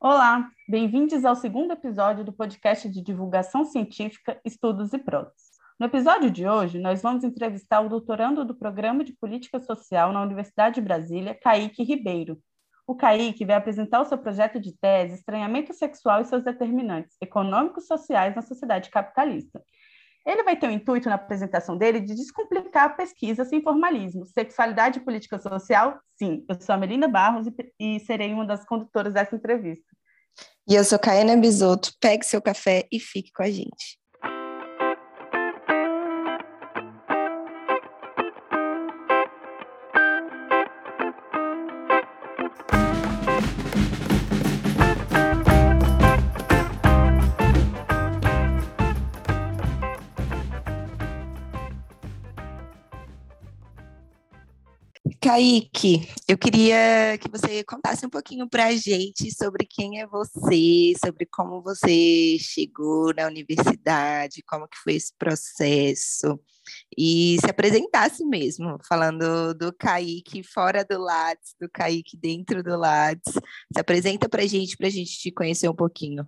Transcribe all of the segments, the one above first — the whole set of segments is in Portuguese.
Olá, bem-vindos ao segundo episódio do podcast de divulgação científica Estudos e Próteses. No episódio de hoje, nós vamos entrevistar o doutorando do Programa de Política Social na Universidade de Brasília, Kaique Ribeiro. O Kaique vai apresentar o seu projeto de tese Estranhamento Sexual e seus determinantes econômicos sociais na sociedade capitalista. Ele vai ter o intuito na apresentação dele de descomplicar a pesquisa sem formalismo. Sexualidade e política social? Sim. Eu sou a Melinda Barros e, e serei uma das condutoras dessa entrevista. E eu sou Caena Bisotto. Pegue seu café e fique com a gente. Kaique, eu queria que você contasse um pouquinho para a gente sobre quem é você, sobre como você chegou na universidade, como que foi esse processo, e se apresentasse mesmo, falando do Kaique fora do Lattes, do Kaique dentro do Lattes. Se apresenta para a gente, para a gente te conhecer um pouquinho.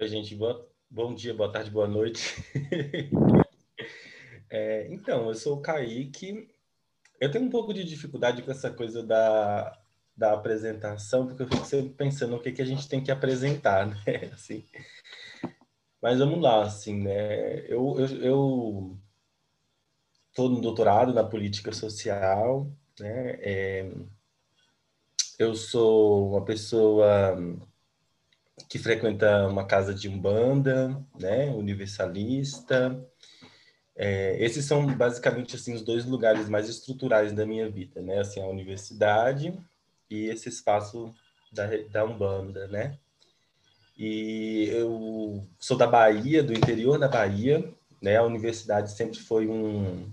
Oi, gente, boa, bom dia, boa tarde, boa noite. é, então, eu sou o Kaique, eu tenho um pouco de dificuldade com essa coisa da, da apresentação, porque eu fico sempre pensando o que, que a gente tem que apresentar, né? Assim, mas vamos lá, assim, né? Eu, eu, eu no doutorado na política social, né? É, eu sou uma pessoa que frequenta uma casa de umbanda, né? Universalista, é, esses são basicamente assim os dois lugares mais estruturais da minha vida, né? Assim, a universidade e esse espaço da, da Umbanda, né? E eu sou da Bahia, do interior da Bahia, né? A universidade sempre foi um,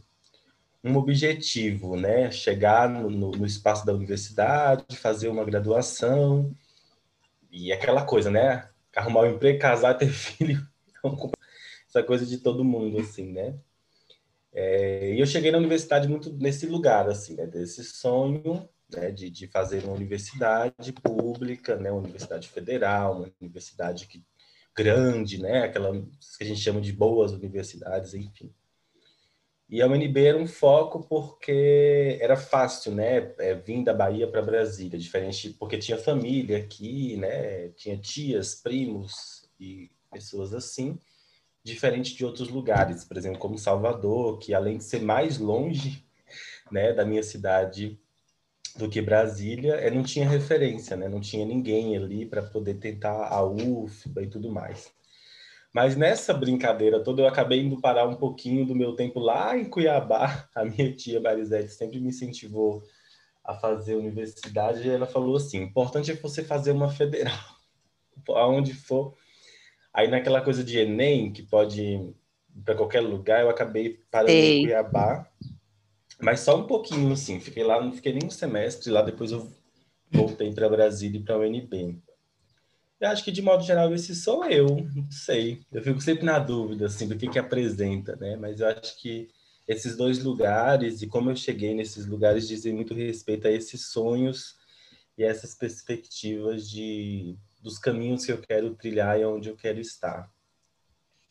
um objetivo, né? Chegar no, no, espaço da universidade, fazer uma graduação e aquela coisa, né? Arrumar um emprego, casar, ter filho, essa coisa de todo mundo, assim, né? É, e eu cheguei na universidade muito nesse lugar, assim, né, desse sonho né, de, de fazer uma universidade pública, né, uma universidade federal, uma universidade que, grande, né, aquela que a gente chama de boas universidades, enfim. E a UNB era um foco porque era fácil, né, é, vir da Bahia para Brasília, diferente porque tinha família aqui, né, tinha tias, primos e pessoas assim diferente de outros lugares, por exemplo, como Salvador, que além de ser mais longe, né, da minha cidade do que Brasília, é, não tinha referência, né? Não tinha ninguém ali para poder tentar a UFBA e tudo mais. Mas nessa brincadeira toda, eu acabei indo parar um pouquinho do meu tempo lá em Cuiabá. A minha tia Marisete sempre me incentivou a fazer universidade e ela falou assim: importante é você fazer uma federal, aonde for Aí naquela coisa de Enem, que pode ir para qualquer lugar, eu acabei parando Ei. em Cuiabá. Mas só um pouquinho, assim. Fiquei lá, não fiquei nem um semestre. Lá depois eu voltei para Brasília e para o UNB. Eu acho que, de modo geral, esse sou eu. Não sei. Eu fico sempre na dúvida, assim, do que que apresenta, né? Mas eu acho que esses dois lugares e como eu cheguei nesses lugares dizem muito respeito a esses sonhos e essas perspectivas de dos caminhos que eu quero trilhar e onde eu quero estar.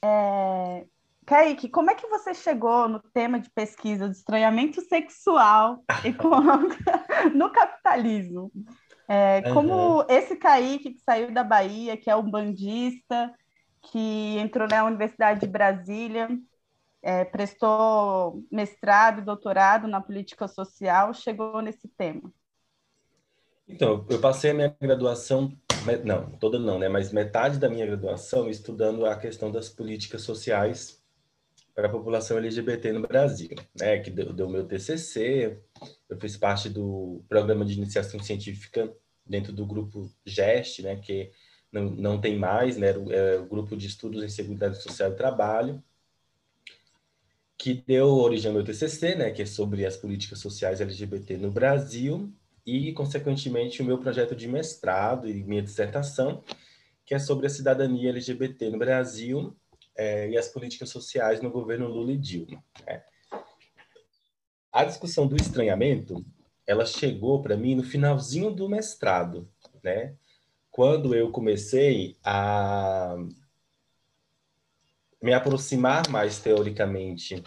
É... Kaique, como é que você chegou no tema de pesquisa de estranhamento sexual econômico no capitalismo? É, como uhum. esse Kaique que saiu da Bahia, que é um bandista, que entrou na Universidade de Brasília, é, prestou mestrado e doutorado na política social, chegou nesse tema? Então, eu passei a minha graduação não, toda não, né? Mas metade da minha graduação estudando a questão das políticas sociais para a população LGBT no Brasil, né? Que deu, deu meu TCC, eu fiz parte do programa de iniciação científica dentro do grupo GEST, né? Que não, não tem mais, né? É o grupo de estudos em seguridade social e trabalho, que deu origem ao meu TCC, né? Que é sobre as políticas sociais LGBT no Brasil e, consequentemente, o meu projeto de mestrado e minha dissertação, que é sobre a cidadania LGBT no Brasil é, e as políticas sociais no governo Lula e Dilma. Né? A discussão do estranhamento, ela chegou para mim no finalzinho do mestrado, né? Quando eu comecei a me aproximar mais teoricamente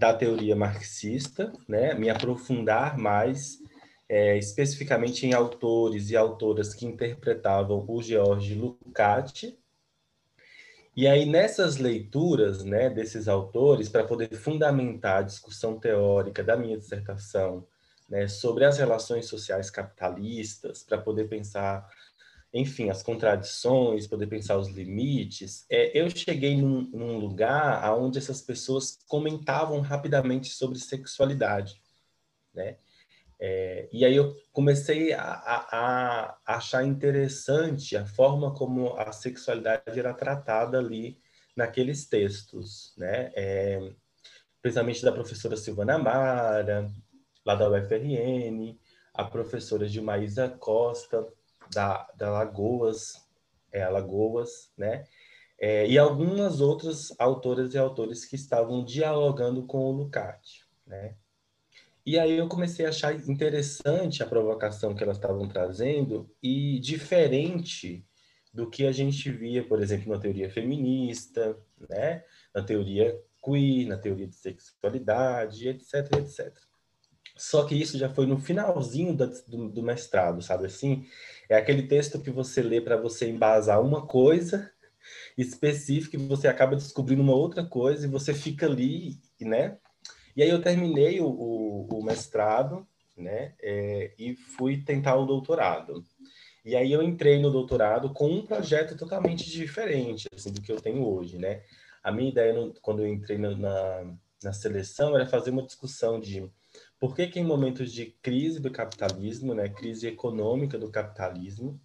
da teoria marxista, né? Me aprofundar mais é, especificamente em autores e autoras que interpretavam o George Lukács. E aí, nessas leituras né, desses autores, para poder fundamentar a discussão teórica da minha dissertação né, sobre as relações sociais capitalistas, para poder pensar, enfim, as contradições, poder pensar os limites, é, eu cheguei num, num lugar onde essas pessoas comentavam rapidamente sobre sexualidade. Né? É, e aí eu comecei a, a, a, achar interessante a forma como a sexualidade era tratada ali naqueles textos, né? É, principalmente da professora Silvana Amara, lá da UFRN, a professora Gilmaísa Costa, da, da Lagoas, é, Alagoas, né? É, e algumas outras autoras e autores que estavam dialogando com o Lukács, né? E aí eu comecei a achar interessante a provocação que elas estavam trazendo e diferente do que a gente via, por exemplo, na teoria feminista, né? na teoria queer, na teoria de sexualidade, etc, etc. Só que isso já foi no finalzinho do, do mestrado, sabe assim? É aquele texto que você lê para você embasar uma coisa específica e você acaba descobrindo uma outra coisa e você fica ali, né? E aí eu terminei o, o, o mestrado, né? É, e fui tentar o doutorado. E aí eu entrei no doutorado com um projeto totalmente diferente assim, do que eu tenho hoje, né? A minha ideia, no, quando eu entrei na, na, na, seleção, era fazer uma discussão de por que, que em momentos de crise do capitalismo, né, crise econômica do capitalismo,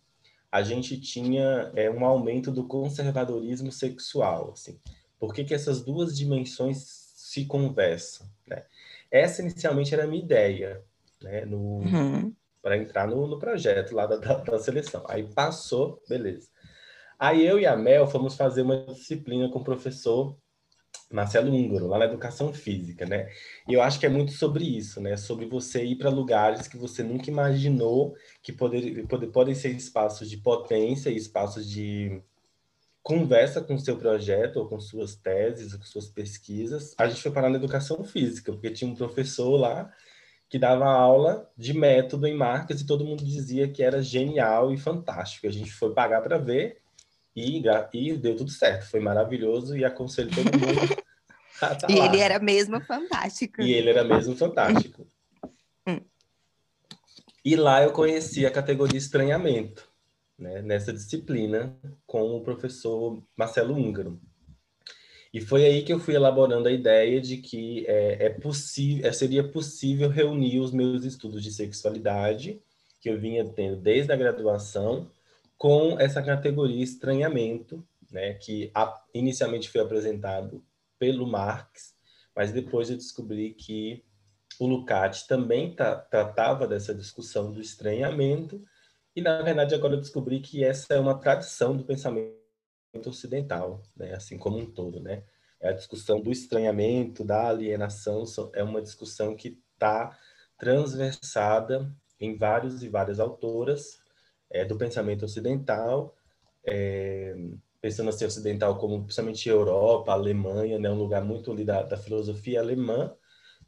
a gente tinha é, um aumento do conservadorismo sexual, assim. Por que, que essas duas dimensões se conversam. Né? Essa inicialmente era a minha ideia, né? No, uhum. para entrar no, no, projeto lá da, da, da, seleção. Aí passou, beleza. Aí eu e a Mel fomos fazer uma disciplina com o professor Marcelo Húngaro, lá na Educação Física, né? E eu acho que é muito sobre isso, né? Sobre você ir para lugares que você nunca imaginou que poder, poder, podem ser espaços de potência e espaços de conversa com o seu projeto, ou com suas teses, ou com suas pesquisas. A gente foi parar na educação física, porque tinha um professor lá que dava aula de método em marcas e todo mundo dizia que era genial e fantástico. A gente foi pagar para ver e, e deu tudo certo. Foi maravilhoso e aconselho todo mundo a tá E lá. ele era mesmo fantástico. E ele era mesmo fantástico. Hum. E lá eu conheci a categoria estranhamento né, nessa disciplina com o professor Marcelo Húngaro. E foi aí que eu fui elaborando a ideia de que é, é possível, é, seria possível reunir os meus estudos de sexualidade, que eu vinha tendo desde a graduação, com essa categoria estranhamento, né, que a, inicialmente foi apresentado pelo Marx, mas depois eu descobri que o Lukács também tratava dessa discussão do estranhamento e, na verdade, agora eu descobri que essa é uma tradição do pensamento ocidental, né? assim como um todo. Né? É a discussão do estranhamento, da alienação, é uma discussão que está transversada em vários e várias autoras é, do pensamento ocidental, é, pensando assim ocidental como principalmente Europa, Alemanha, né, um lugar muito ali da, da filosofia alemã,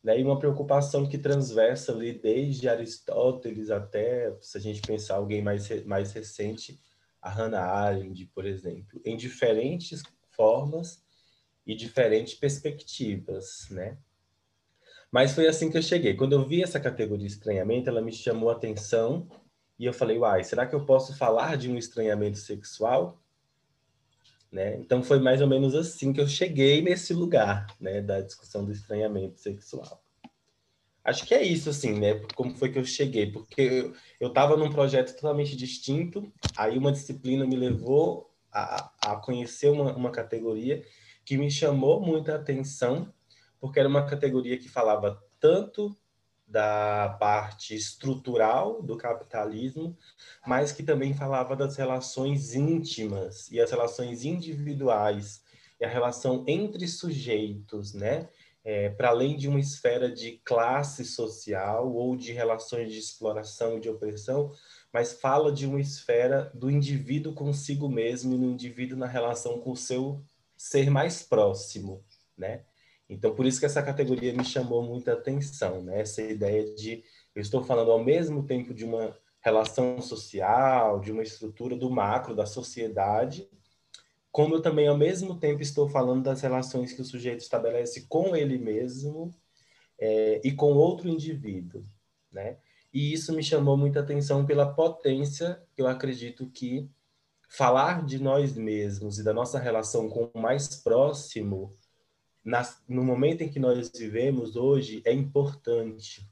né? E uma preocupação que transversa ali desde Aristóteles até, se a gente pensar alguém mais, mais recente, a Hannah Arendt, por exemplo, em diferentes formas e diferentes perspectivas, né? Mas foi assim que eu cheguei. Quando eu vi essa categoria estranhamento, ela me chamou a atenção e eu falei, uai, será que eu posso falar de um estranhamento sexual? Né? Então foi mais ou menos assim que eu cheguei nesse lugar, né, da discussão do estranhamento sexual. Acho que é isso, assim, né? Como foi que eu cheguei? Porque eu estava num projeto totalmente distinto, aí uma disciplina me levou a, a conhecer uma, uma categoria que me chamou muita atenção, porque era uma categoria que falava tanto da parte estrutural do capitalismo, mas que também falava das relações íntimas e as relações individuais e a relação entre sujeitos, né? É, para além de uma esfera de classe social ou de relações de exploração e de opressão, mas fala de uma esfera do indivíduo consigo mesmo e no indivíduo na relação com o seu ser mais próximo, né? Então, por isso que essa categoria me chamou muita atenção, né? Essa ideia de eu estou falando ao mesmo tempo de uma relação social, de uma estrutura do macro da sociedade, como eu também ao mesmo tempo estou falando das relações que o sujeito estabelece com ele mesmo é, e com outro indivíduo, né? E isso me chamou muita atenção pela potência que eu acredito que falar de nós mesmos e da nossa relação com o mais próximo, no momento em que nós vivemos hoje, é importante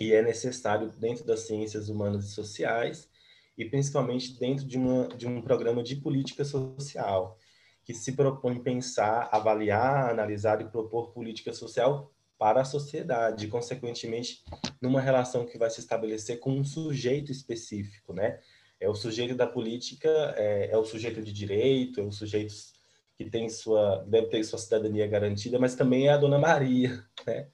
e é necessário dentro das ciências humanas e sociais e principalmente dentro de, uma, de um programa de política social que se propõe pensar, avaliar, analisar e propor política social para a sociedade, consequentemente, numa relação que vai se estabelecer com um sujeito específico, né? É o sujeito da política, é, é o sujeito de direito, é o sujeito que tem sua, deve ter sua cidadania garantida, mas também é a Dona Maria, né?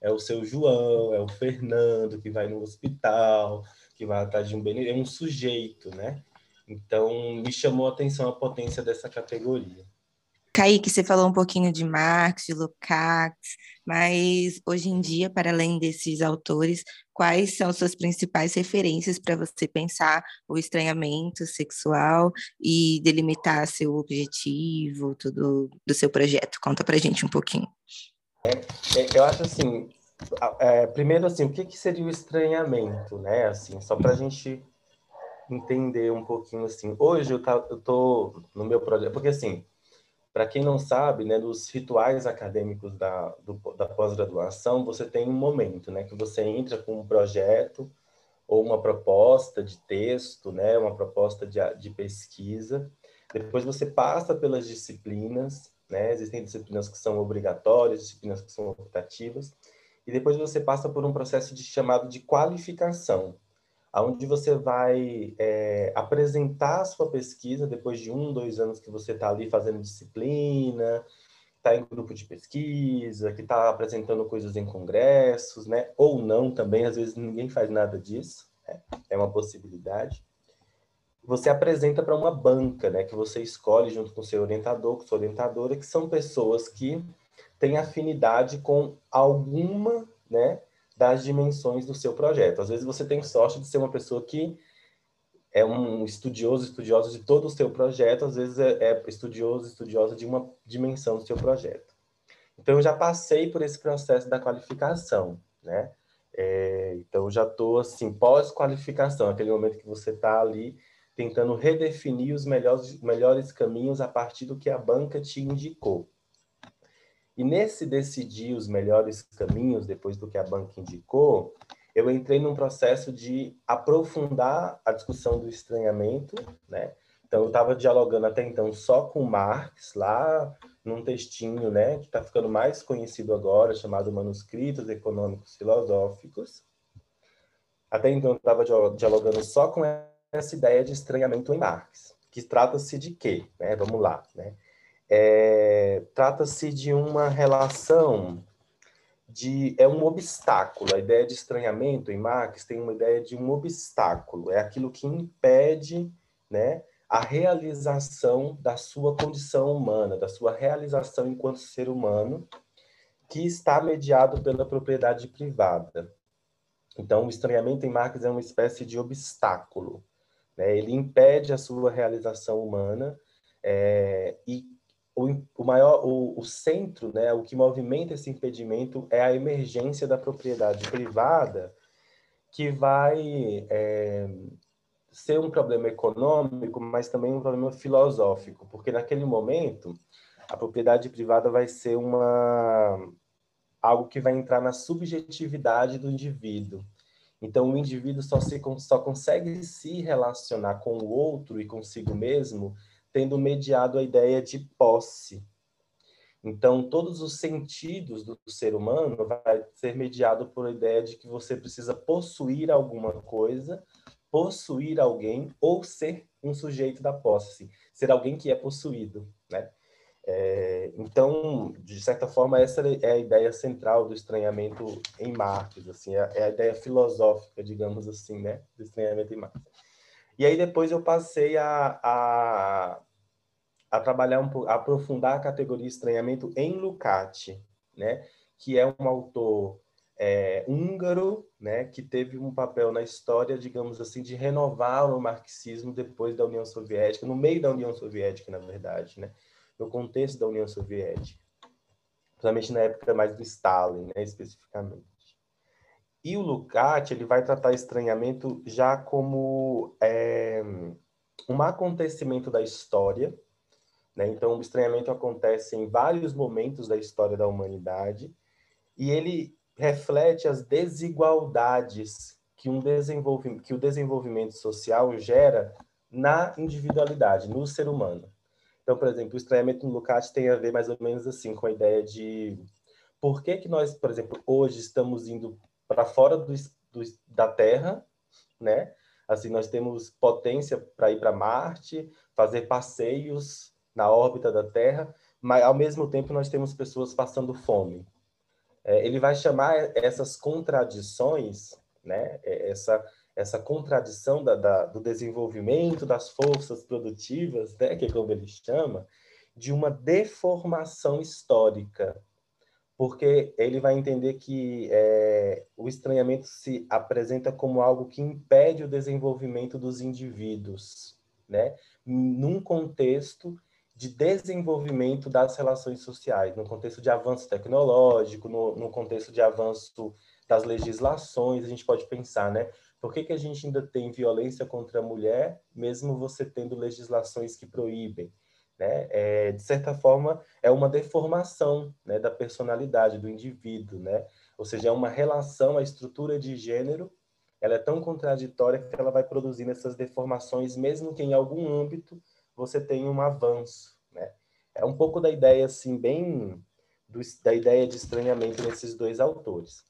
É o seu João, é o Fernando que vai no hospital, que vai atrás de um bem, é um sujeito, né? Então, me chamou a atenção a potência dessa categoria. Kaique, você falou um pouquinho de Marx, de Lukács, mas hoje em dia, para além desses autores, quais são suas principais referências para você pensar o estranhamento sexual e delimitar seu objetivo, tudo do seu projeto? Conta para gente um pouquinho. É, é, eu acho assim, é, primeiro assim, o que, que seria o estranhamento, né? Assim, só para a gente entender um pouquinho assim. Hoje eu, tá, eu tô no meu projeto, porque assim para quem não sabe, né, nos rituais acadêmicos da, do, da pós-graduação, você tem um momento, né, que você entra com um projeto ou uma proposta de texto, né, uma proposta de, de pesquisa. Depois você passa pelas disciplinas, né, existem disciplinas que são obrigatórias, disciplinas que são optativas, e depois você passa por um processo de chamado de qualificação, onde você vai é, apresentar a sua pesquisa depois de um, dois anos que você está ali fazendo disciplina, está em grupo de pesquisa, que está apresentando coisas em congressos, né? Ou não também, às vezes ninguém faz nada disso, né? é uma possibilidade. Você apresenta para uma banca, né? Que você escolhe junto com seu orientador, com sua orientadora, que são pessoas que têm afinidade com alguma, né? Das dimensões do seu projeto. Às vezes você tem sorte de ser uma pessoa que é um estudioso, estudiosa de todo o seu projeto, às vezes é, é estudioso, estudiosa de uma dimensão do seu projeto. Então, eu já passei por esse processo da qualificação, né? É, então, eu já estou, assim, pós-qualificação, aquele momento que você está ali tentando redefinir os melhores, melhores caminhos a partir do que a banca te indicou. E nesse decidir os melhores caminhos, depois do que a banca indicou, eu entrei num processo de aprofundar a discussão do estranhamento, né? Então, eu estava dialogando até então só com Marx, lá num textinho, né, que está ficando mais conhecido agora, chamado Manuscritos Econômicos Filosóficos. Até então, eu estava dialogando só com essa ideia de estranhamento em Marx, que trata-se de quê? Né? Vamos lá, né? É, Trata-se de uma relação de é um obstáculo. A ideia de estranhamento em Marx tem uma ideia de um obstáculo. É aquilo que impede, né, a realização da sua condição humana, da sua realização enquanto ser humano, que está mediado pela propriedade privada. Então, o estranhamento em Marx é uma espécie de obstáculo. Né? Ele impede a sua realização humana é, e o, o maior, o, o centro, né, o que movimenta esse impedimento é a emergência da propriedade privada, que vai é, ser um problema econômico, mas também um problema filosófico, porque naquele momento a propriedade privada vai ser uma algo que vai entrar na subjetividade do indivíduo. Então, o indivíduo só, se, só consegue se relacionar com o outro e consigo mesmo tendo mediado a ideia de posse. Então, todos os sentidos do ser humano vai ser mediado por a ideia de que você precisa possuir alguma coisa, possuir alguém ou ser um sujeito da posse, ser alguém que é possuído, né? É, então, de certa forma, essa é a ideia central do estranhamento em Marx, assim, é, é a ideia filosófica, digamos assim, né, do estranhamento em Marx. E aí depois eu passei a, a, a trabalhar um pouco, aprofundar a categoria estranhamento em Lukács, né? Que é um autor é, húngaro, né? Que teve um papel na história, digamos assim, de renovar o marxismo depois da União Soviética, no meio da União Soviética, na verdade, né? No contexto da União Soviética, principalmente na época mais do Stalin, né? Especificamente. E o Lukács ele vai tratar estranhamento já como é, um acontecimento da história. Né? Então, o estranhamento acontece em vários momentos da história da humanidade e ele reflete as desigualdades que, um desenvolvimento, que o desenvolvimento social gera na individualidade, no ser humano. Então, por exemplo, o estranhamento no Lukács tem a ver mais ou menos assim com a ideia de por que, que nós, por exemplo, hoje estamos indo para fora do, do, da Terra, né? Assim, nós temos potência para ir para Marte, fazer passeios na órbita da Terra, mas ao mesmo tempo nós temos pessoas passando fome. É, ele vai chamar essas contradições, né? É, essa essa contradição da, da, do desenvolvimento das forças produtivas, né? Que é como ele chama, de uma deformação histórica, porque ele vai entender que é, o estranhamento se apresenta como algo que impede o desenvolvimento dos indivíduos, né? Num contexto de desenvolvimento das relações sociais, no contexto de avanço tecnológico, no, no contexto de avanço das legislações, a gente pode pensar, né? Por que, que a gente ainda tem violência contra a mulher, mesmo você tendo legislações que proíbem? né? É, de certa forma, é uma deformação né, da personalidade do indivíduo, né? Ou seja, é uma relação, a estrutura de gênero, ela é tão contraditória que ela vai produzindo essas deformações, mesmo que em algum âmbito você tenha um avanço, né? É um pouco da ideia, assim, bem do, da ideia de estranhamento nesses dois autores.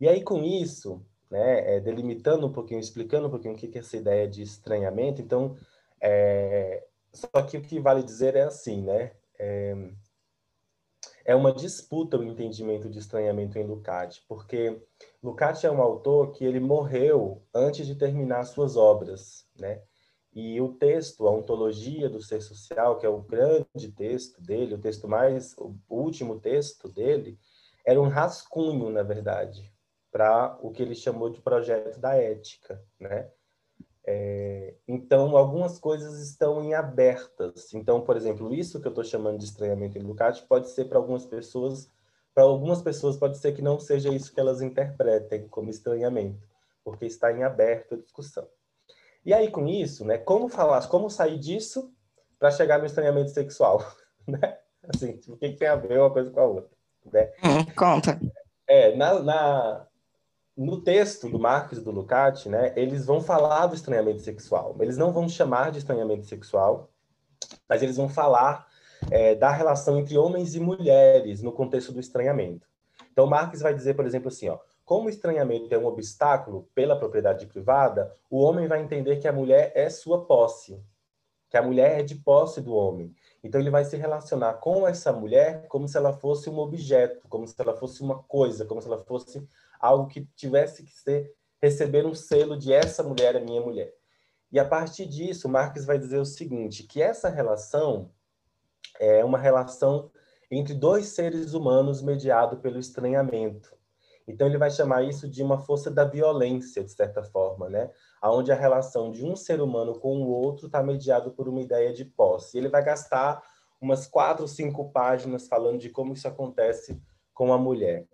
E aí, com isso, né, é, delimitando um pouquinho, explicando um pouquinho o que é essa ideia de estranhamento, então, é, só que o que vale dizer é assim, né? É, é uma disputa o entendimento de estranhamento em Lukács, porque Lukács é um autor que ele morreu antes de terminar suas obras, né? E o texto, a ontologia do ser social, que é o grande texto dele, o texto mais, o último texto dele, era um rascunho, na verdade, para o que ele chamou de projeto da ética, né? É, então, algumas coisas estão em abertas. Então, por exemplo, isso que eu estou chamando de estranhamento em Lukács pode ser para algumas pessoas, para algumas pessoas pode ser que não seja isso que elas interpretem como estranhamento, porque está em aberta a discussão. E aí, com isso, né, como falar, como sair disso para chegar no estranhamento sexual? Né? Assim, tipo, o que, que, tem a ver uma coisa com a outra? Né? Hum, conta. É, na, na, no texto do Marx e do Lukács, né, eles vão falar do estranhamento sexual. Eles não vão chamar de estranhamento sexual, mas eles vão falar é, da relação entre homens e mulheres no contexto do estranhamento. Então, Marx vai dizer, por exemplo, assim, ó, como o estranhamento é um obstáculo pela propriedade privada, o homem vai entender que a mulher é sua posse, que a mulher é de posse do homem. Então, ele vai se relacionar com essa mulher como se ela fosse um objeto, como se ela fosse uma coisa, como se ela fosse algo que tivesse que ser receber um selo de essa mulher é minha mulher. E a partir disso, Marx vai dizer o seguinte, que essa relação é uma relação entre dois seres humanos mediado pelo estranhamento. Então ele vai chamar isso de uma força da violência, de certa forma, né? Aonde a relação de um ser humano com o outro está mediado por uma ideia de posse. Ele vai gastar umas quatro, cinco páginas falando de como isso acontece com a mulher.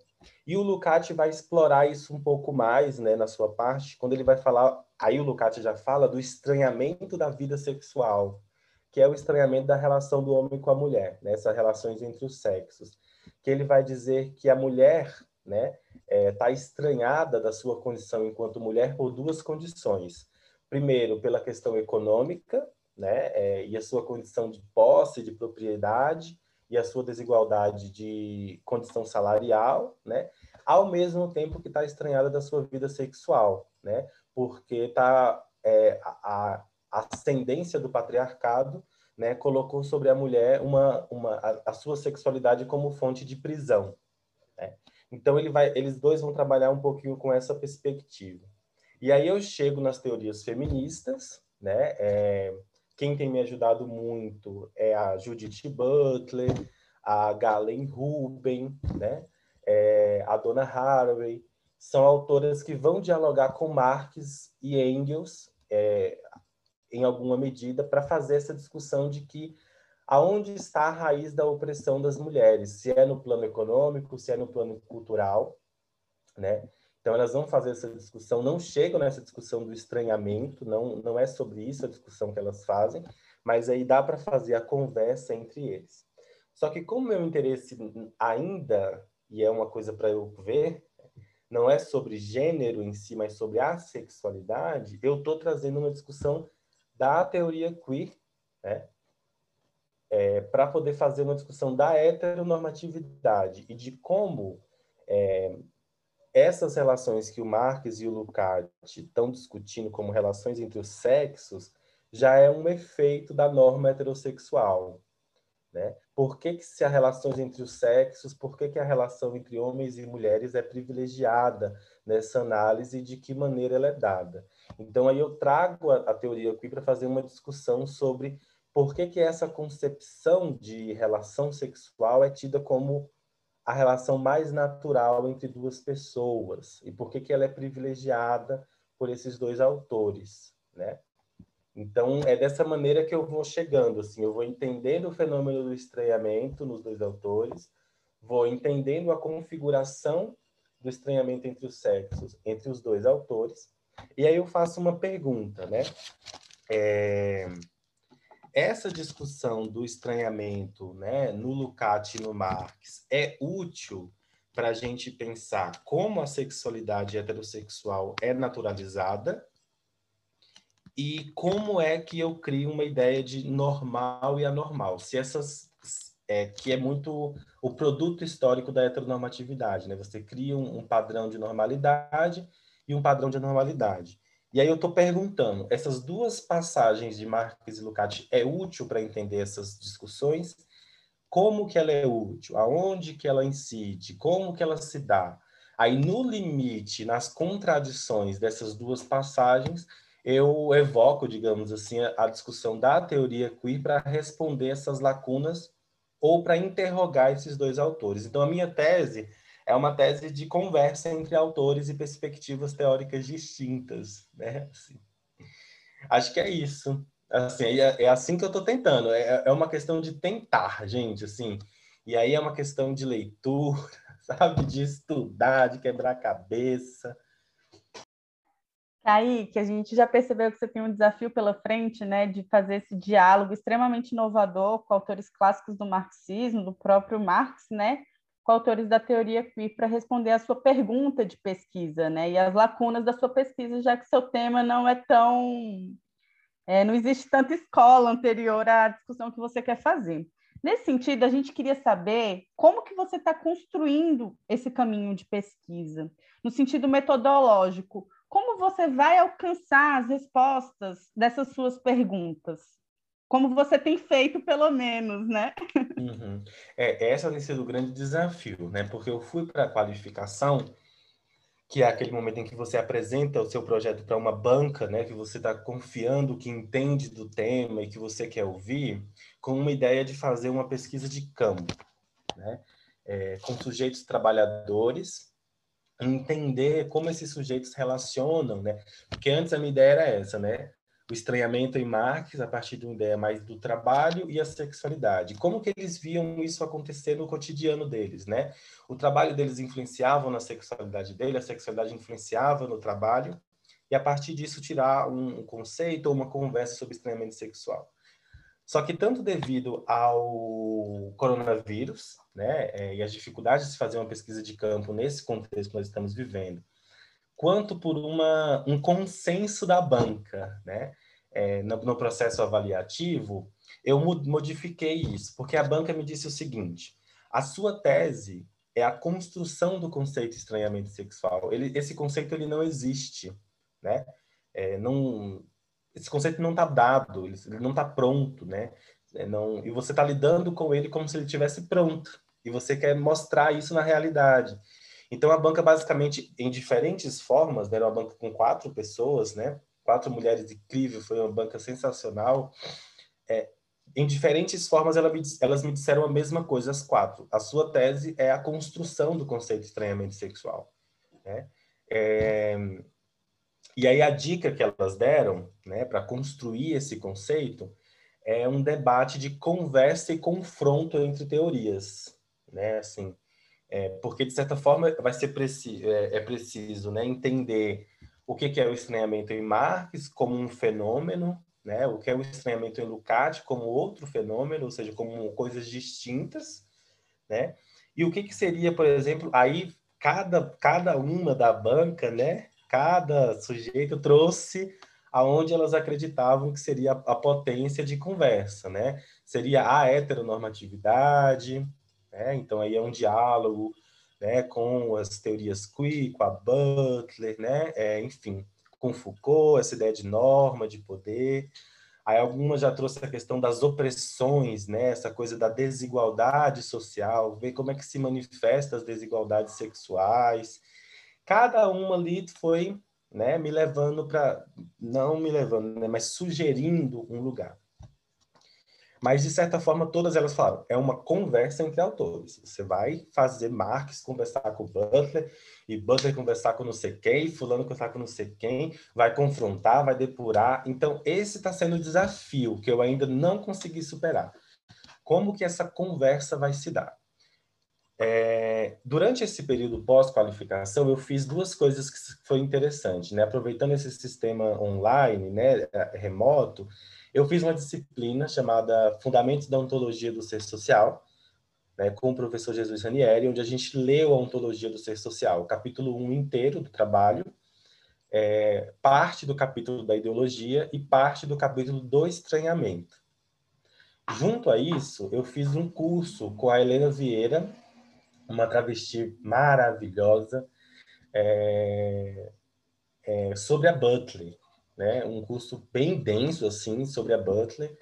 E o Lukács vai explorar isso um pouco mais, né, na sua parte, quando ele vai falar, aí o Lukács já fala do estranhamento da vida sexual, que é o estranhamento da relação do homem com a mulher, né, essas relações entre os sexos, que ele vai dizer que a mulher, né, está é, estranhada da sua condição enquanto mulher por duas condições. Primeiro, pela questão econômica, né, é, e a sua condição de posse, de propriedade, e a sua desigualdade de condição salarial, né? Ao mesmo tempo que está estranhada da sua vida sexual, né? Porque tá é, a ascendência do patriarcado, né? Colocou sobre a mulher uma, uma a, a sua sexualidade como fonte de prisão. Né? Então ele vai, eles dois vão trabalhar um pouquinho com essa perspectiva. E aí eu chego nas teorias feministas, né? É, quem tem me ajudado muito é a Judith Butler, a Galen Rubin, né? É, a Donna Haraway, são autoras que vão dialogar com Marx e Engels é, em alguma medida para fazer essa discussão de que aonde está a raiz da opressão das mulheres, se é no plano econômico, se é no plano cultural, né? Então elas vão fazer essa discussão, não chegam nessa discussão do estranhamento, não não é sobre isso a discussão que elas fazem, mas aí dá para fazer a conversa entre eles. Só que como meu interesse ainda e é uma coisa para eu ver, não é sobre gênero em si, mas sobre a sexualidade, eu estou trazendo uma discussão da teoria queer, né? É, para poder fazer uma discussão da heteronormatividade e de como é, essas relações que o Marx e o Lukács estão discutindo como relações entre os sexos já é um efeito da norma heterossexual. Né? Por que, que se há relações entre os sexos, por que, que a relação entre homens e mulheres é privilegiada nessa análise e de que maneira ela é dada? Então, aí eu trago a, a teoria aqui para fazer uma discussão sobre por que, que essa concepção de relação sexual é tida como a relação mais natural entre duas pessoas e por que, que ela é privilegiada por esses dois autores, né? Então, é dessa maneira que eu vou chegando, assim, eu vou entendendo o fenômeno do estranhamento nos dois autores, vou entendendo a configuração do estranhamento entre os sexos, entre os dois autores, e aí eu faço uma pergunta, né? É... Essa discussão do estranhamento, né, no Lukács e no Marx, é útil para a gente pensar como a sexualidade heterossexual é naturalizada e como é que eu crio uma ideia de normal e anormal? Se essas é, que é muito o produto histórico da heteronormatividade, né? Você cria um, um padrão de normalidade e um padrão de anormalidade. E aí eu estou perguntando, essas duas passagens de Marx e Lukács é útil para entender essas discussões? Como que ela é útil? Aonde que ela incide? Como que ela se dá? Aí no limite, nas contradições dessas duas passagens, eu evoco, digamos assim, a discussão da teoria queer para responder essas lacunas ou para interrogar esses dois autores. Então, a minha tese é uma tese de conversa entre autores e perspectivas teóricas distintas, né? Assim, acho que é isso. Assim, é, é assim que eu estou tentando. É, é uma questão de tentar, gente, assim. E aí é uma questão de leitura, sabe? De estudar, de quebrar a cabeça. Kaique, a gente já percebeu que você tem um desafio pela frente, né, de fazer esse diálogo extremamente inovador com autores clássicos do marxismo, do próprio Marx, né, com autores da teoria queer para responder a sua pergunta de pesquisa, né, e as lacunas da sua pesquisa, já que seu tema não é tão, é, não existe tanta escola anterior à discussão que você quer fazer. Nesse sentido, a gente queria saber como que você está construindo esse caminho de pesquisa, no sentido metodológico como você vai alcançar as respostas dessas suas perguntas? Como você tem feito, pelo menos, né? Uhum. É, essa tem sido o grande desafio, né? Porque eu fui para a qualificação, que é aquele momento em que você apresenta o seu projeto para uma banca, né? Que você está confiando que entende do tema e que você quer ouvir, com uma ideia de fazer uma pesquisa de campo, né? É, com sujeitos trabalhadores entender como esses sujeitos relacionam, né? Porque antes a minha ideia era essa, né? O estranhamento em Marx a partir de uma ideia mais do trabalho e a sexualidade. Como que eles viam isso acontecer no cotidiano deles, né? O trabalho deles influenciava na sexualidade dele, a sexualidade influenciava no trabalho, e a partir disso tirar um conceito ou uma conversa sobre estranhamento sexual. Só que tanto devido ao coronavírus, né, é, e as dificuldades de fazer uma pesquisa de campo nesse contexto que nós estamos vivendo, quanto por uma, um consenso da banca, né, é, no, no, processo avaliativo, eu modifiquei isso, porque a banca me disse o seguinte: a sua tese é a construção do conceito estranhamento sexual. Ele, esse conceito ele não existe, né? É, não, esse conceito não está dado, ele, não está pronto, né? É, não, e você está lidando com ele como se ele tivesse pronto. E você quer mostrar isso na realidade. Então, a banca, basicamente, em diferentes formas, né, era uma banca com quatro pessoas, né, quatro mulheres incríveis, foi uma banca sensacional. É, em diferentes formas, ela me, elas me disseram a mesma coisa, as quatro. A sua tese é a construção do conceito de estranhamento sexual. Né? É, e aí a dica que elas deram né, para construir esse conceito é um debate de conversa e confronto entre teorias. Né? Assim, é, porque, de certa forma, vai ser preci é, é preciso né, entender o que, que é o estranhamento em Marx como um fenômeno, né? O que é o estranhamento em Lukács como outro fenômeno, ou seja, como coisas distintas, né? E o que, que seria, por exemplo, aí cada, cada uma da banca, né? Cada sujeito trouxe aonde elas acreditavam que seria a potência de conversa, né? Seria a heteronormatividade, né? Então aí é um diálogo, né? Com as teorias queer, com a Butler, né? É, enfim, com Foucault, essa ideia de norma, de poder. Aí algumas já trouxe a questão das opressões, né? essa coisa da desigualdade social, ver como é que se manifesta as desigualdades sexuais. Cada uma ali foi né, me levando para, não me levando, né, mas sugerindo um lugar. Mas, de certa forma, todas elas falaram, é uma conversa entre autores. Você vai fazer Marx conversar com Butler, e Butler conversar com não sei quem, fulano conversar com não sei quem, vai confrontar, vai depurar. Então, esse está sendo o desafio que eu ainda não consegui superar. Como que essa conversa vai se dar? É, durante esse período pós-qualificação, eu fiz duas coisas que foi interessante, né? Aproveitando esse sistema online, né, remoto, eu fiz uma disciplina chamada Fundamentos da Ontologia do Ser Social, né, com o professor Jesus Ranieri, onde a gente leu a Ontologia do Ser Social, o capítulo 1 inteiro do trabalho, é, parte do capítulo da ideologia e parte do capítulo do estranhamento. Junto a isso, eu fiz um curso com a Helena Vieira, uma travesti maravilhosa, é, é, sobre a Butler né? Um curso bem denso assim sobre a Butler.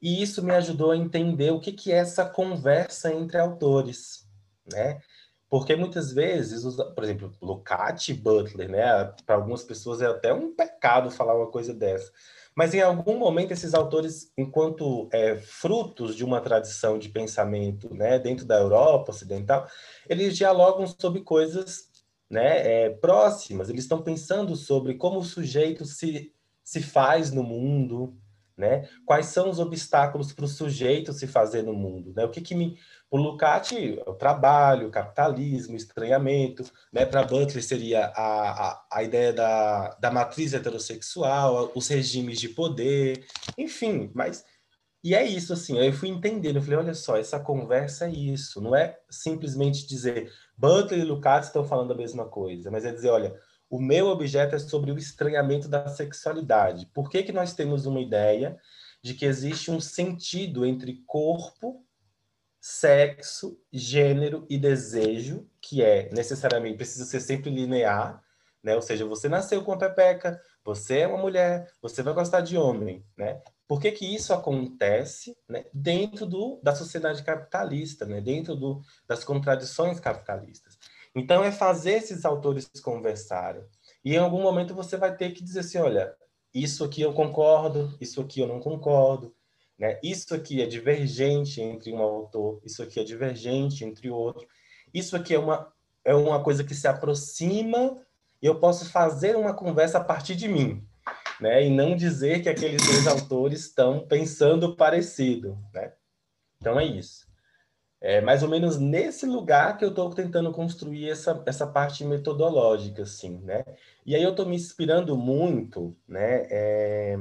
E isso me ajudou a entender o que que é essa conversa entre autores, né? Porque muitas vezes, por exemplo, Lukács e Butler, né? Para algumas pessoas é até um pecado falar uma coisa dessa. Mas em algum momento esses autores, enquanto é, frutos de uma tradição de pensamento, né, dentro da Europa Ocidental, eles dialogam sobre coisas né, é, próximas, eles estão pensando sobre como o sujeito se, se faz no mundo, né? Quais são os obstáculos para o sujeito se fazer no mundo, né? O que que me o Lukács, o trabalho, o capitalismo, o estranhamento, né? Para Butler seria a, a, a ideia da, da matriz heterossexual, os regimes de poder, enfim, mas e é isso, assim, eu fui entendendo, eu falei, olha só, essa conversa é isso, não é simplesmente dizer Butler e Lukács estão falando a mesma coisa, mas é dizer, olha, o meu objeto é sobre o estranhamento da sexualidade. Por que, que nós temos uma ideia de que existe um sentido entre corpo, sexo, gênero e desejo, que é necessariamente, precisa ser sempre linear, né? Ou seja, você nasceu com a pepeca, você é uma mulher, você vai gostar de homem, né? Por que, que isso acontece né, dentro do, da sociedade capitalista, né, dentro do, das contradições capitalistas? Então, é fazer esses autores conversarem. E em algum momento você vai ter que dizer assim: olha, isso aqui eu concordo, isso aqui eu não concordo, né? isso aqui é divergente entre um autor, isso aqui é divergente entre outro, isso aqui é uma, é uma coisa que se aproxima e eu posso fazer uma conversa a partir de mim né? E não dizer que aqueles dois autores estão pensando parecido, né? Então é isso. É mais ou menos nesse lugar que eu estou tentando construir essa, essa parte metodológica, assim, né? E aí eu estou me inspirando muito, né, é,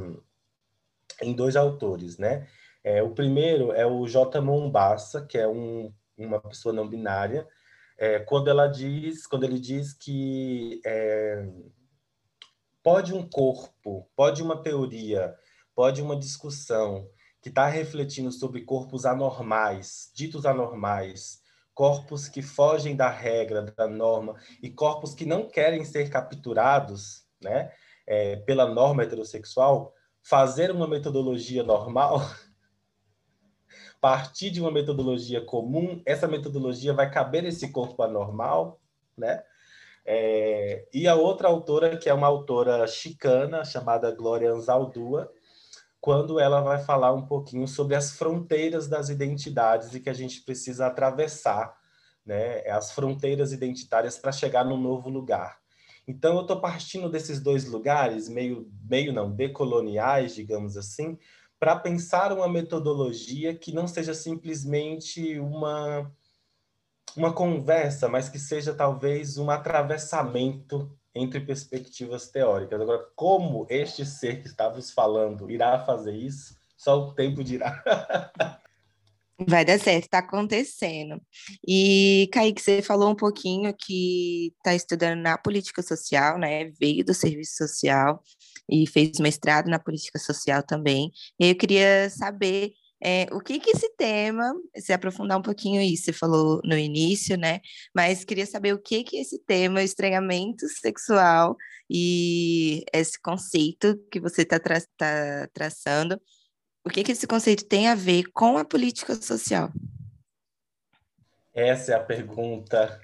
em dois autores, né? É, o primeiro é o J. Mombassa, que é um, uma pessoa não binária, é, quando ela diz, quando ele diz que é, pode um corpo, pode uma teoria, pode uma discussão que está refletindo sobre corpos anormais, ditos anormais, corpos que fogem da regra, da norma, e corpos que não querem ser capturados né, é, pela norma heterossexual, fazer uma metodologia normal, partir de uma metodologia comum, essa metodologia vai caber esse corpo anormal, né? É, e a outra autora, que é uma autora chicana, chamada Glória Anzaldúa, quando ela vai falar um pouquinho sobre as fronteiras das identidades e que a gente precisa atravessar né, as fronteiras identitárias para chegar num novo lugar. Então, eu estou partindo desses dois lugares, meio, meio não, decoloniais, digamos assim, para pensar uma metodologia que não seja simplesmente uma, uma conversa, mas que seja talvez um atravessamento entre perspectivas teóricas. Agora, como este ser que estávamos falando irá fazer isso, só o tempo dirá. Vai dar certo, está acontecendo. E, Kaique, você falou um pouquinho que está estudando na política social, né? Veio do serviço social e fez mestrado na política social também. E eu queria saber é, o que que esse tema, se aprofundar um pouquinho isso, você falou no início, né? Mas queria saber o que que esse tema, estranhamento sexual e esse conceito que você está tra tá traçando, o que que esse conceito tem a ver com a política social? Essa é a pergunta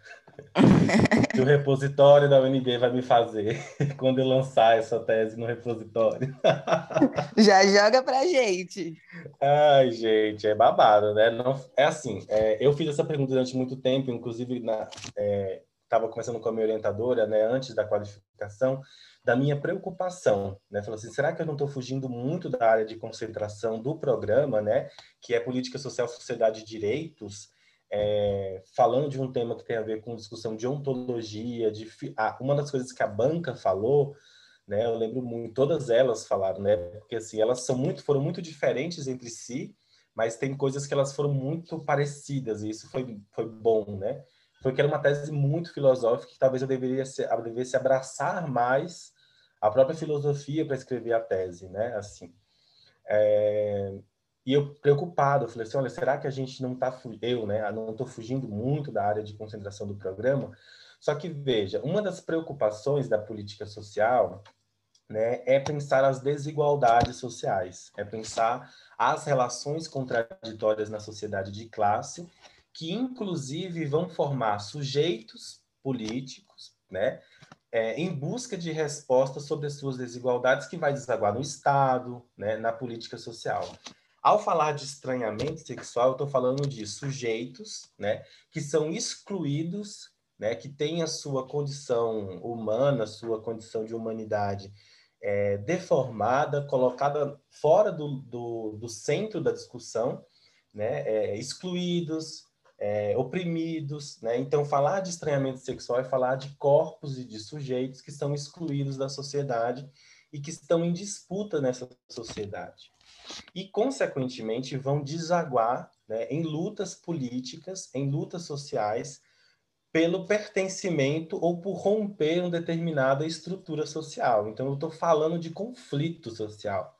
que o repositório da UNB vai me fazer quando eu lançar essa tese no repositório. Já joga pra gente. Ai, gente, é babado, né? Não, é assim, é, eu fiz essa pergunta durante muito tempo, inclusive estava é, conversando com a minha orientadora, né, antes da qualificação, da minha preocupação, né? Falou assim, será que eu não estou fugindo muito da área de concentração do programa, né? Que é política social, sociedade e direitos, é, falando de um tema que tem a ver com discussão de ontologia, de ah, uma das coisas que a banca falou, né? Eu lembro muito, todas elas falaram, né? Porque assim, elas são muito, foram muito diferentes entre si, mas tem coisas que elas foram muito parecidas e isso foi foi bom, né? Foi que era uma tese muito filosófica que talvez eu deveria se, eu devesse abraçar mais a própria filosofia para escrever a tese, né? Assim, é, e eu preocupado, eu falei assim, olha, será que a gente não está, eu, né, não estou fugindo muito da área de concentração do programa? Só que, veja, uma das preocupações da política social né, é pensar as desigualdades sociais, é pensar as relações contraditórias na sociedade de classe, que inclusive vão formar sujeitos políticos, né, é, em busca de respostas sobre as suas desigualdades que vai desaguar no Estado, né, na política social. Ao falar de estranhamento sexual, eu estou falando de sujeitos né, que são excluídos, né, que têm a sua condição humana, a sua condição de humanidade é, deformada, colocada fora do, do, do, centro da discussão, né, é, excluídos, é, oprimidos. Né? Então, falar de estranhamento sexual é falar de corpos e de sujeitos que são excluídos da sociedade e que estão em disputa nessa sociedade e, consequentemente, vão desaguar né, em lutas políticas, em lutas sociais, pelo pertencimento ou por romper uma determinada estrutura social. Então, eu estou falando de conflito social.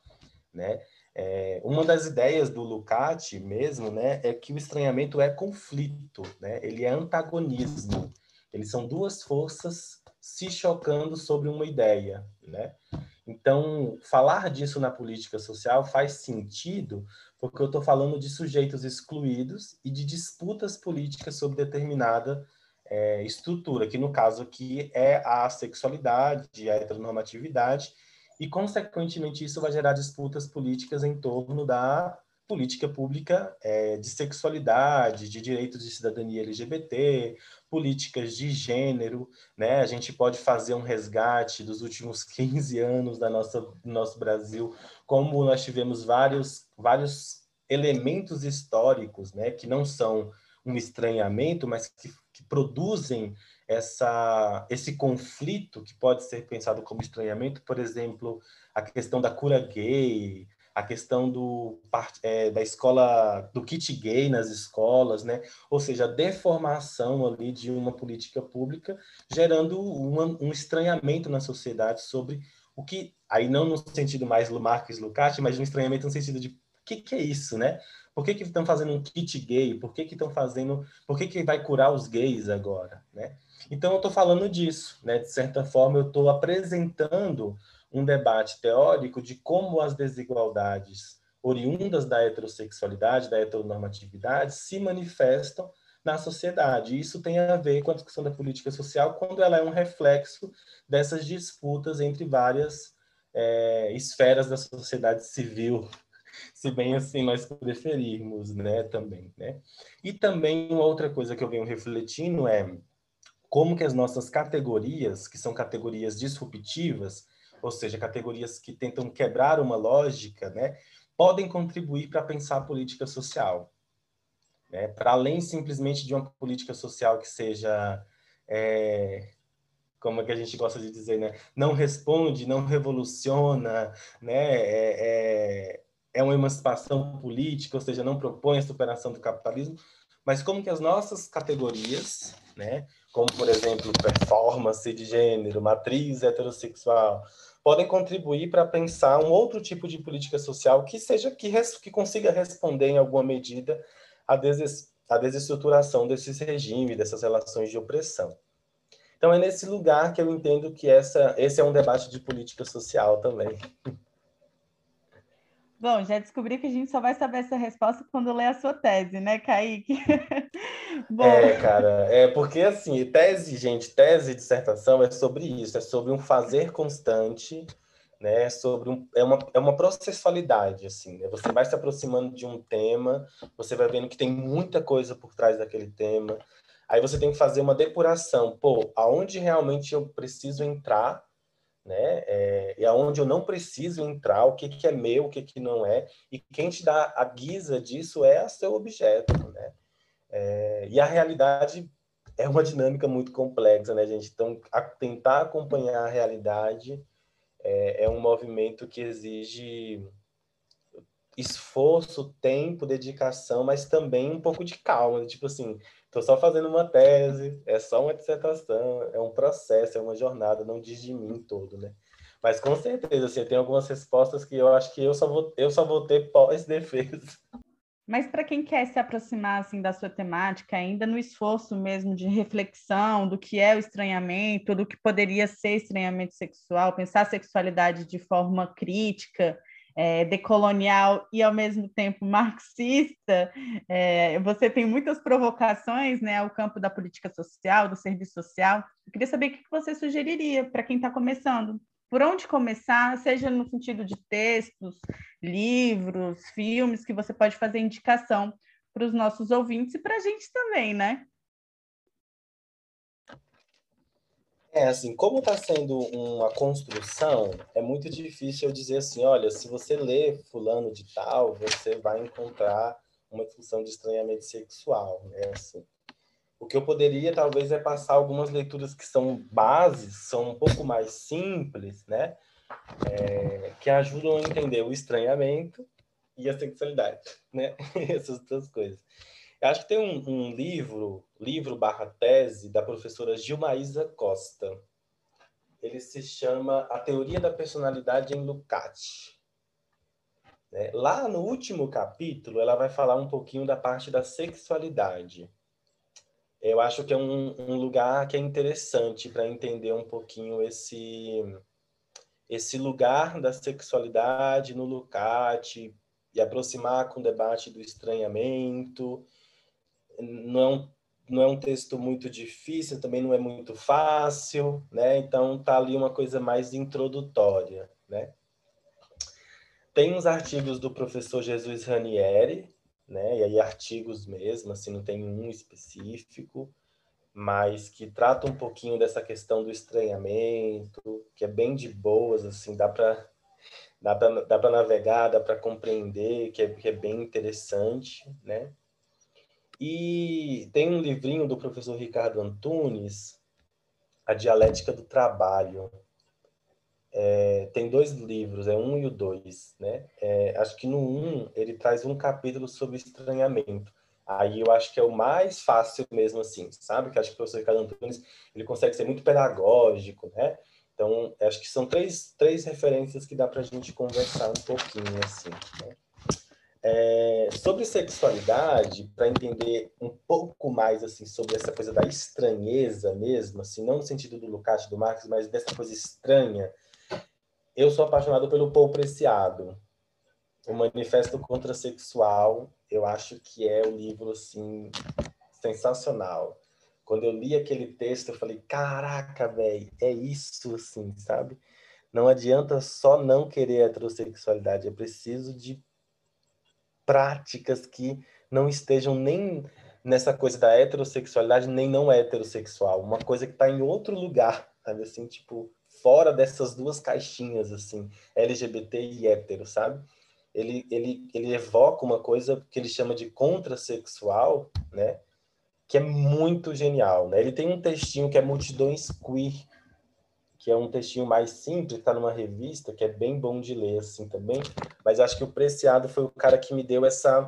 Né? É, uma das ideias do Lukács mesmo né, é que o estranhamento é conflito, né? ele é antagonismo. Eles são duas forças se chocando sobre uma ideia. Né? Então, falar disso na política social faz sentido porque eu estou falando de sujeitos excluídos e de disputas políticas sobre determinada é, estrutura, que no caso aqui é a sexualidade, a heteronormatividade, e, consequentemente, isso vai gerar disputas políticas em torno da política pública é, de sexualidade, de direitos de cidadania LGBT, políticas de gênero, né? A gente pode fazer um resgate dos últimos 15 anos da nossa, do nosso Brasil, como nós tivemos vários, vários elementos históricos, né? Que não são um estranhamento, mas que, que produzem essa, esse conflito que pode ser pensado como estranhamento, por exemplo, a questão da cura gay, a questão do, é, da escola, do kit gay nas escolas, né? ou seja, a deformação ali de uma política pública, gerando um, um estranhamento na sociedade sobre o que, aí não no sentido mais Marques Lucati, mas um estranhamento no sentido de o que, que é isso, né? Por que, estão fazendo um kit gay? Por que, que estão fazendo. Por que, que vai curar os gays agora? Né? Então, eu estou falando disso, né? De certa forma, eu estou apresentando um debate teórico de como as desigualdades oriundas da heterossexualidade, da heteronormatividade, se manifestam na sociedade. Isso tem a ver com a discussão da política social quando ela é um reflexo dessas disputas entre várias é, esferas da sociedade civil, se bem assim nós preferirmos, né, também, né? E também uma outra coisa que eu venho refletindo é como que as nossas categorias, que são categorias disruptivas, ou seja, categorias que tentam quebrar uma lógica, né, podem contribuir para pensar a política social. Né? Para além simplesmente de uma política social que seja, é, como é que a gente gosta de dizer, né? não responde, não revoluciona, né? é, é, é uma emancipação política, ou seja, não propõe a superação do capitalismo, mas como que as nossas categorias, né, como por exemplo performance de gênero, matriz heterossexual, podem contribuir para pensar um outro tipo de política social que seja que, res, que consiga responder em alguma medida à, des, à desestruturação desses regimes, dessas relações de opressão. Então é nesse lugar que eu entendo que essa, esse é um debate de política social também. Bom, já descobri que a gente só vai saber essa resposta quando ler a sua tese, né, Kaique? Bom... É, cara, é porque assim, tese, gente, tese, dissertação é sobre isso, é sobre um fazer constante, né, sobre um, é, uma, é uma processualidade, assim, né? você vai se aproximando de um tema, você vai vendo que tem muita coisa por trás daquele tema, aí você tem que fazer uma depuração, pô, aonde realmente eu preciso entrar né? É, e aonde eu não preciso entrar, o que, que é meu, o que, que não é, e quem te dá a guisa disso é o seu objeto, né? É, e a realidade é uma dinâmica muito complexa, né, gente? Então, a, tentar acompanhar a realidade é, é um movimento que exige esforço, tempo, dedicação, mas também um pouco de calma, tipo assim, Estou só fazendo uma tese, é só uma dissertação, é um processo, é uma jornada, não diz de mim todo, né? Mas com certeza, assim, tem algumas respostas que eu acho que eu só vou, eu só vou ter pós-defesa. Mas para quem quer se aproximar assim da sua temática, ainda no esforço mesmo de reflexão do que é o estranhamento, do que poderia ser estranhamento sexual, pensar a sexualidade de forma crítica, é, decolonial e ao mesmo tempo marxista, é, você tem muitas provocações né, ao campo da política social, do serviço social. Eu queria saber o que você sugeriria para quem está começando. Por onde começar, seja no sentido de textos, livros, filmes, que você pode fazer indicação para os nossos ouvintes e para a gente também, né? É, assim, como está sendo uma construção, é muito difícil eu dizer assim, olha, se você lê fulano de tal, você vai encontrar uma discussão de estranhamento sexual, né, assim. O que eu poderia, talvez, é passar algumas leituras que são bases, são um pouco mais simples, né, é, que ajudam a entender o estranhamento e a sexualidade, né, essas duas coisas. Eu acho que tem um, um livro, livro barra tese, da professora Gilmaísa Costa. Ele se chama A Teoria da Personalidade em Lukács. Né? Lá no último capítulo, ela vai falar um pouquinho da parte da sexualidade. Eu acho que é um, um lugar que é interessante para entender um pouquinho esse, esse lugar da sexualidade no Lukács e aproximar com o debate do estranhamento não é um, não é um texto muito difícil, também não é muito fácil, né? Então tá ali uma coisa mais introdutória, né? Tem uns artigos do professor Jesus Ranieri, né? E aí artigos mesmo, assim, não tem um específico, mas que trata um pouquinho dessa questão do estranhamento, que é bem de boas, assim, dá para dá para dá navegar, dá para compreender, que é, que é bem interessante, né? E tem um livrinho do professor Ricardo Antunes, A Dialética do Trabalho. É, tem dois livros, é um e o dois, né? É, acho que no um ele traz um capítulo sobre estranhamento. Aí eu acho que é o mais fácil mesmo assim, sabe? Que acho que o professor Ricardo Antunes ele consegue ser muito pedagógico, né? Então, acho que são três, três referências que dá para a gente conversar um pouquinho assim. Né? É, sobre sexualidade, para entender um pouco mais assim sobre essa coisa da estranheza mesmo, assim, não no sentido do Lukács, do Marx, mas dessa coisa estranha, eu sou apaixonado pelo Paul Preciado. O Manifesto Contrasexual, eu acho que é o livro assim sensacional. Quando eu li aquele texto, eu falei, caraca, velho, é isso, assim, sabe? Não adianta só não querer heterossexualidade, é preciso de práticas que não estejam nem nessa coisa da heterossexualidade, nem não heterossexual. Uma coisa que está em outro lugar, sabe? Assim, tipo, fora dessas duas caixinhas, assim, LGBT e hétero, sabe? Ele, ele, ele evoca uma coisa que ele chama de contrasexual, né? Que é muito genial, né? Ele tem um textinho que é Multidões Queer, que é um textinho mais simples, está numa revista, que é bem bom de ler, assim, também. Mas acho que o Preciado foi o cara que me deu essa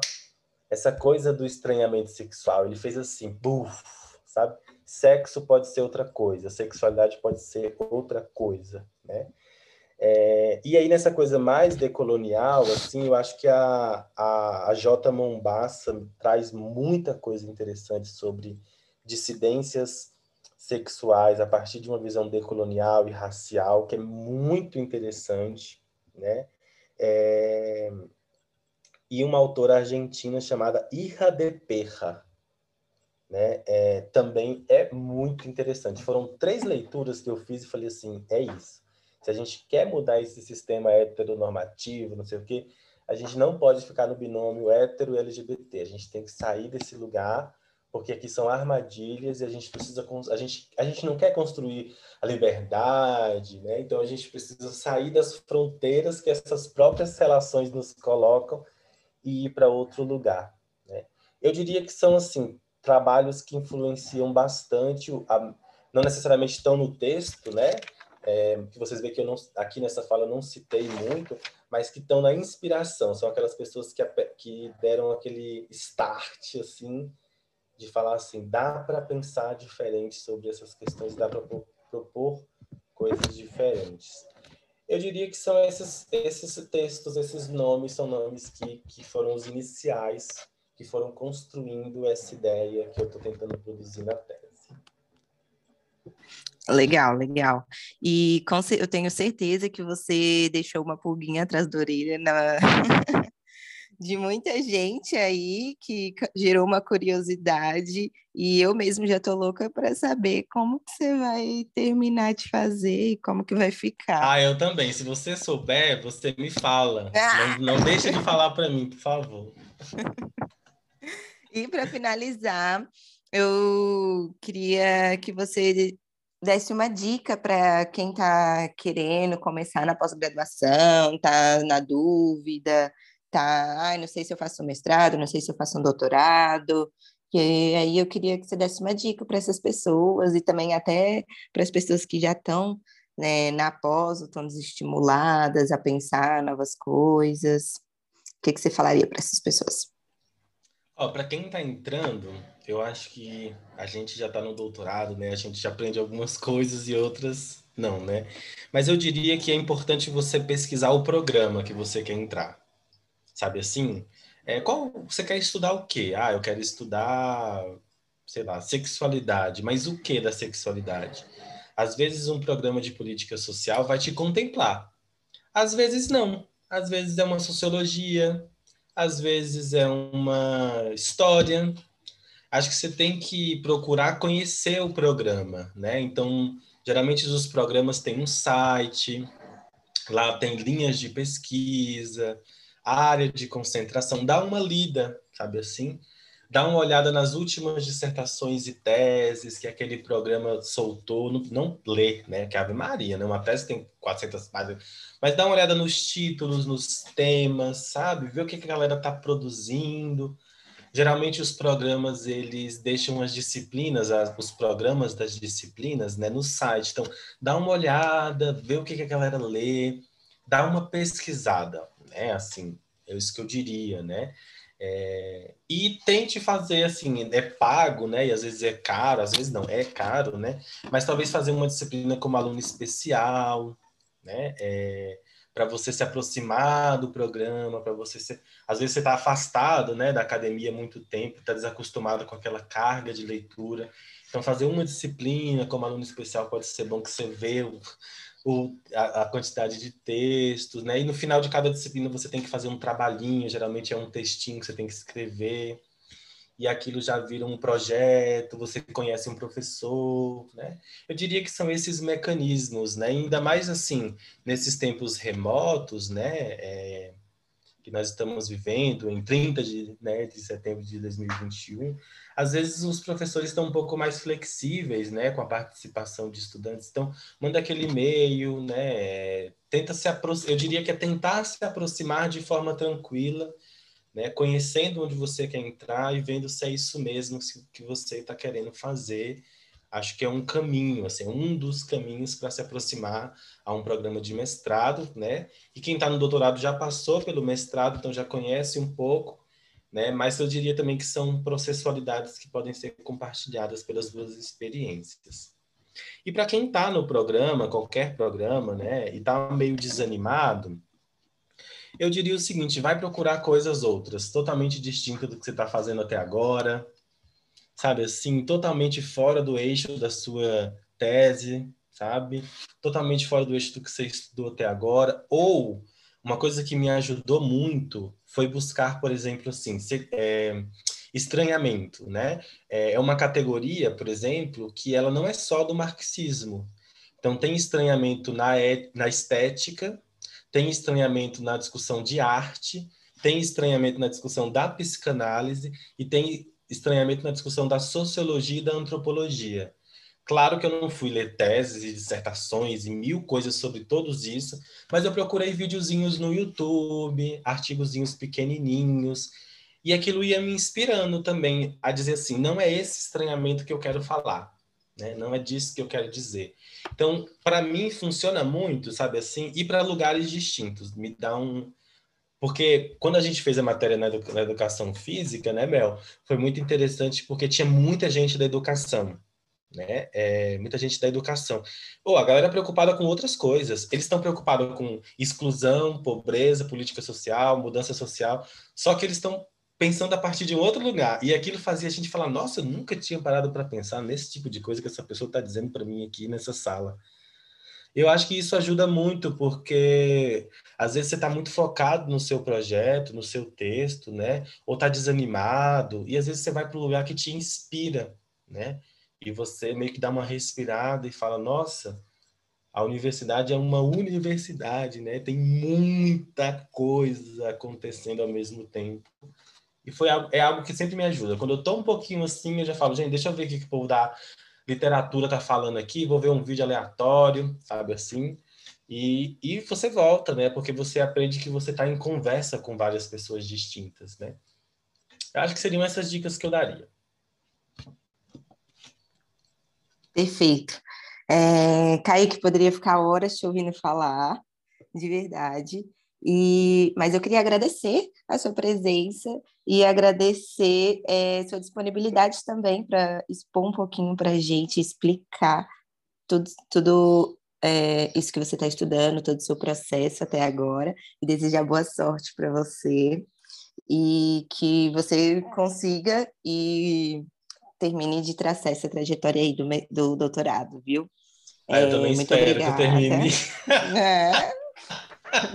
essa coisa do estranhamento sexual. Ele fez assim, buf, sabe? Sexo pode ser outra coisa, sexualidade pode ser outra coisa, né? É, e aí, nessa coisa mais decolonial, assim, eu acho que a, a, a J. Mombassa traz muita coisa interessante sobre dissidências sexuais a partir de uma visão decolonial e racial, que é muito interessante, né? É, e uma autora argentina chamada Ira de Perra, né? É, também é muito interessante. Foram três leituras que eu fiz e falei assim, é isso. Se a gente quer mudar esse sistema heteronormativo, não sei o quê, a gente não pode ficar no binômio hétero LGBT. A gente tem que sair desse lugar, porque aqui são armadilhas e a gente precisa a gente a gente não quer construir a liberdade, né? Então a gente precisa sair das fronteiras que essas próprias relações nos colocam e ir para outro lugar. Né? Eu diria que são assim trabalhos que influenciam bastante, a, não necessariamente estão no texto, né? É, que vocês veem que eu não, aqui nessa fala não citei muito, mas que estão na inspiração, são aquelas pessoas que, que deram aquele start, assim, de falar assim, dá para pensar diferente sobre essas questões, dá para propor coisas diferentes. Eu diria que são esses, esses textos, esses nomes, são nomes que, que foram os iniciais, que foram construindo essa ideia que eu estou tentando produzir na tese. Legal, legal. E com, eu tenho certeza que você deixou uma pulguinha atrás da orelha na... de muita gente aí que gerou uma curiosidade e eu mesmo já tô louca para saber como que você vai terminar de fazer e como que vai ficar. Ah, eu também. Se você souber, você me fala. Ah! Não, não deixa de falar para mim, por favor. e para finalizar, eu queria que você desse uma dica para quem está querendo começar na pós-graduação, está na dúvida, tá, ai, não sei se eu faço um mestrado, não sei se eu faço um doutorado. E aí eu queria que você desse uma dica para essas pessoas e também até para as pessoas que já estão né, na pós, estão desestimuladas a pensar novas coisas. O que, que você falaria para essas pessoas? Oh, para quem está entrando, eu acho que a gente já está no doutorado, né? A gente já aprende algumas coisas e outras não, né? Mas eu diria que é importante você pesquisar o programa que você quer entrar sabe assim? É, qual você quer estudar o quê? Ah, eu quero estudar, sei lá, sexualidade, mas o que da sexualidade? Às vezes um programa de política social vai te contemplar. Às vezes não. Às vezes é uma sociologia, às vezes é uma história. Acho que você tem que procurar conhecer o programa, né? Então, geralmente os programas têm um site, lá tem linhas de pesquisa, área de concentração, dá uma lida, sabe assim? Dá uma olhada nas últimas dissertações e teses que aquele programa soltou, não, não lê, né? Que é Ave Maria, né? Uma tese tem 400 páginas, mas dá uma olhada nos títulos, nos temas, sabe? Ver o que a galera está produzindo. Geralmente os programas, eles deixam as disciplinas, as, os programas das disciplinas, né? No site. Então, dá uma olhada, vê o que a galera lê, dá uma pesquisada, né? Assim, é isso que eu diria, né? É, e tente fazer assim, é pago, né? E às vezes é caro, às vezes não, é caro, né? Mas talvez fazer uma disciplina como aluno especial, né? É, para você se aproximar do programa, para você ser... às vezes você está afastado, né, da academia há muito tempo, está desacostumado com aquela carga de leitura. Então fazer uma disciplina como aluno especial pode ser bom que você vê o, a, a, quantidade de textos, né? E no final de cada disciplina você tem que fazer um trabalhinho, geralmente é um textinho que você tem que escrever. e aquilo já vira um projeto, você conhece um professor, né? Eu diria que são esses mecanismos, né? Ainda mais assim, nesses tempos remotos, né? É, que nós estamos vivendo, em 30 de, né, de setembro de 2021, às vezes os professores estão um pouco mais flexíveis, né, com a participação de estudantes. Então, manda aquele e-mail, né, tenta se aproximar, eu diria que é tentar se aproximar de forma tranquila, né, conhecendo onde você quer entrar e vendo se é isso mesmo que você está querendo fazer. Acho que é um caminho, assim, um dos caminhos para se aproximar a um programa de mestrado, né? E quem está no doutorado já passou pelo mestrado, então já conhece um pouco, né? Mas eu diria também que são processualidades que podem ser compartilhadas pelas duas experiências. E para quem está no programa, qualquer programa, né, e está meio desanimado, eu diria o seguinte: vai procurar coisas outras, totalmente distintas do que você está fazendo até agora, sabe? Assim, totalmente fora do eixo da sua tese, sabe? Totalmente fora do eixo do que você estudou até agora. Ou uma coisa que me ajudou muito foi buscar, por exemplo, assim, se, é, estranhamento, né? É, é uma categoria, por exemplo, que ela não é só do marxismo. Então, tem estranhamento na, na estética, tem estranhamento na discussão de arte, tem estranhamento na discussão da psicanálise e tem estranhamento na discussão da sociologia e da antropologia. Claro que eu não fui ler teses e dissertações e mil coisas sobre todos isso, mas eu procurei videozinhos no YouTube, artigozinhos pequenininhos, e aquilo ia me inspirando também a dizer assim, não é esse estranhamento que eu quero falar. Né? Não é disso que eu quero dizer. Então, para mim, funciona muito, sabe assim, ir para lugares distintos. Me dá um. Porque quando a gente fez a matéria na, edu na educação física, né, Mel, foi muito interessante porque tinha muita gente da educação. Né? É, muita gente da educação. Pô, a galera é preocupada com outras coisas. Eles estão preocupados com exclusão, pobreza, política social, mudança social. Só que eles estão pensando a partir de outro lugar. E aquilo fazia a gente falar: nossa, eu nunca tinha parado para pensar nesse tipo de coisa que essa pessoa está dizendo para mim aqui nessa sala. Eu acho que isso ajuda muito, porque às vezes você está muito focado no seu projeto, no seu texto, né? Ou está desanimado, e às vezes você vai para um lugar que te inspira, né? E você meio que dá uma respirada e fala: nossa, a universidade é uma universidade, né? Tem muita coisa acontecendo ao mesmo tempo. E foi é algo que sempre me ajuda. Quando eu tô um pouquinho assim, eu já falo, gente, deixa eu ver o que, que o povo da literatura tá falando aqui, vou ver um vídeo aleatório, sabe assim? E, e você volta, né? Porque você aprende que você está em conversa com várias pessoas distintas, né? Eu acho que seriam essas dicas que eu daria. Perfeito. É, Kaique poderia ficar horas te ouvindo falar, de verdade. E, mas eu queria agradecer a sua presença e agradecer é, sua disponibilidade também para expor um pouquinho para a gente, explicar tudo, tudo é, isso que você está estudando, todo o seu processo até agora, e desejar boa sorte para você e que você consiga e termine de traçar essa trajetória aí do, do doutorado, viu? É, eu também muito espero obrigada. que termine. É.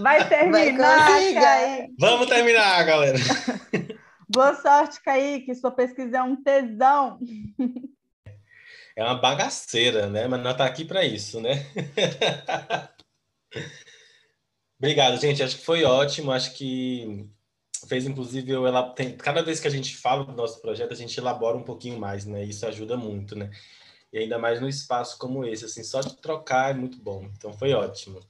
Vai terminar, Vai Kaique. Vamos terminar, galera. Boa sorte, Kaique. Sua pesquisa é um tesão. É uma bagaceira, né? Mas nós tá aqui para isso, né? Obrigado, gente. Acho que foi ótimo. Acho que fez, inclusive, eu ela tem, cada vez que a gente fala do nosso projeto, a gente elabora um pouquinho mais, né? Isso ajuda muito, né? E ainda mais no espaço como esse, assim, só de trocar é muito bom. Então foi ótimo.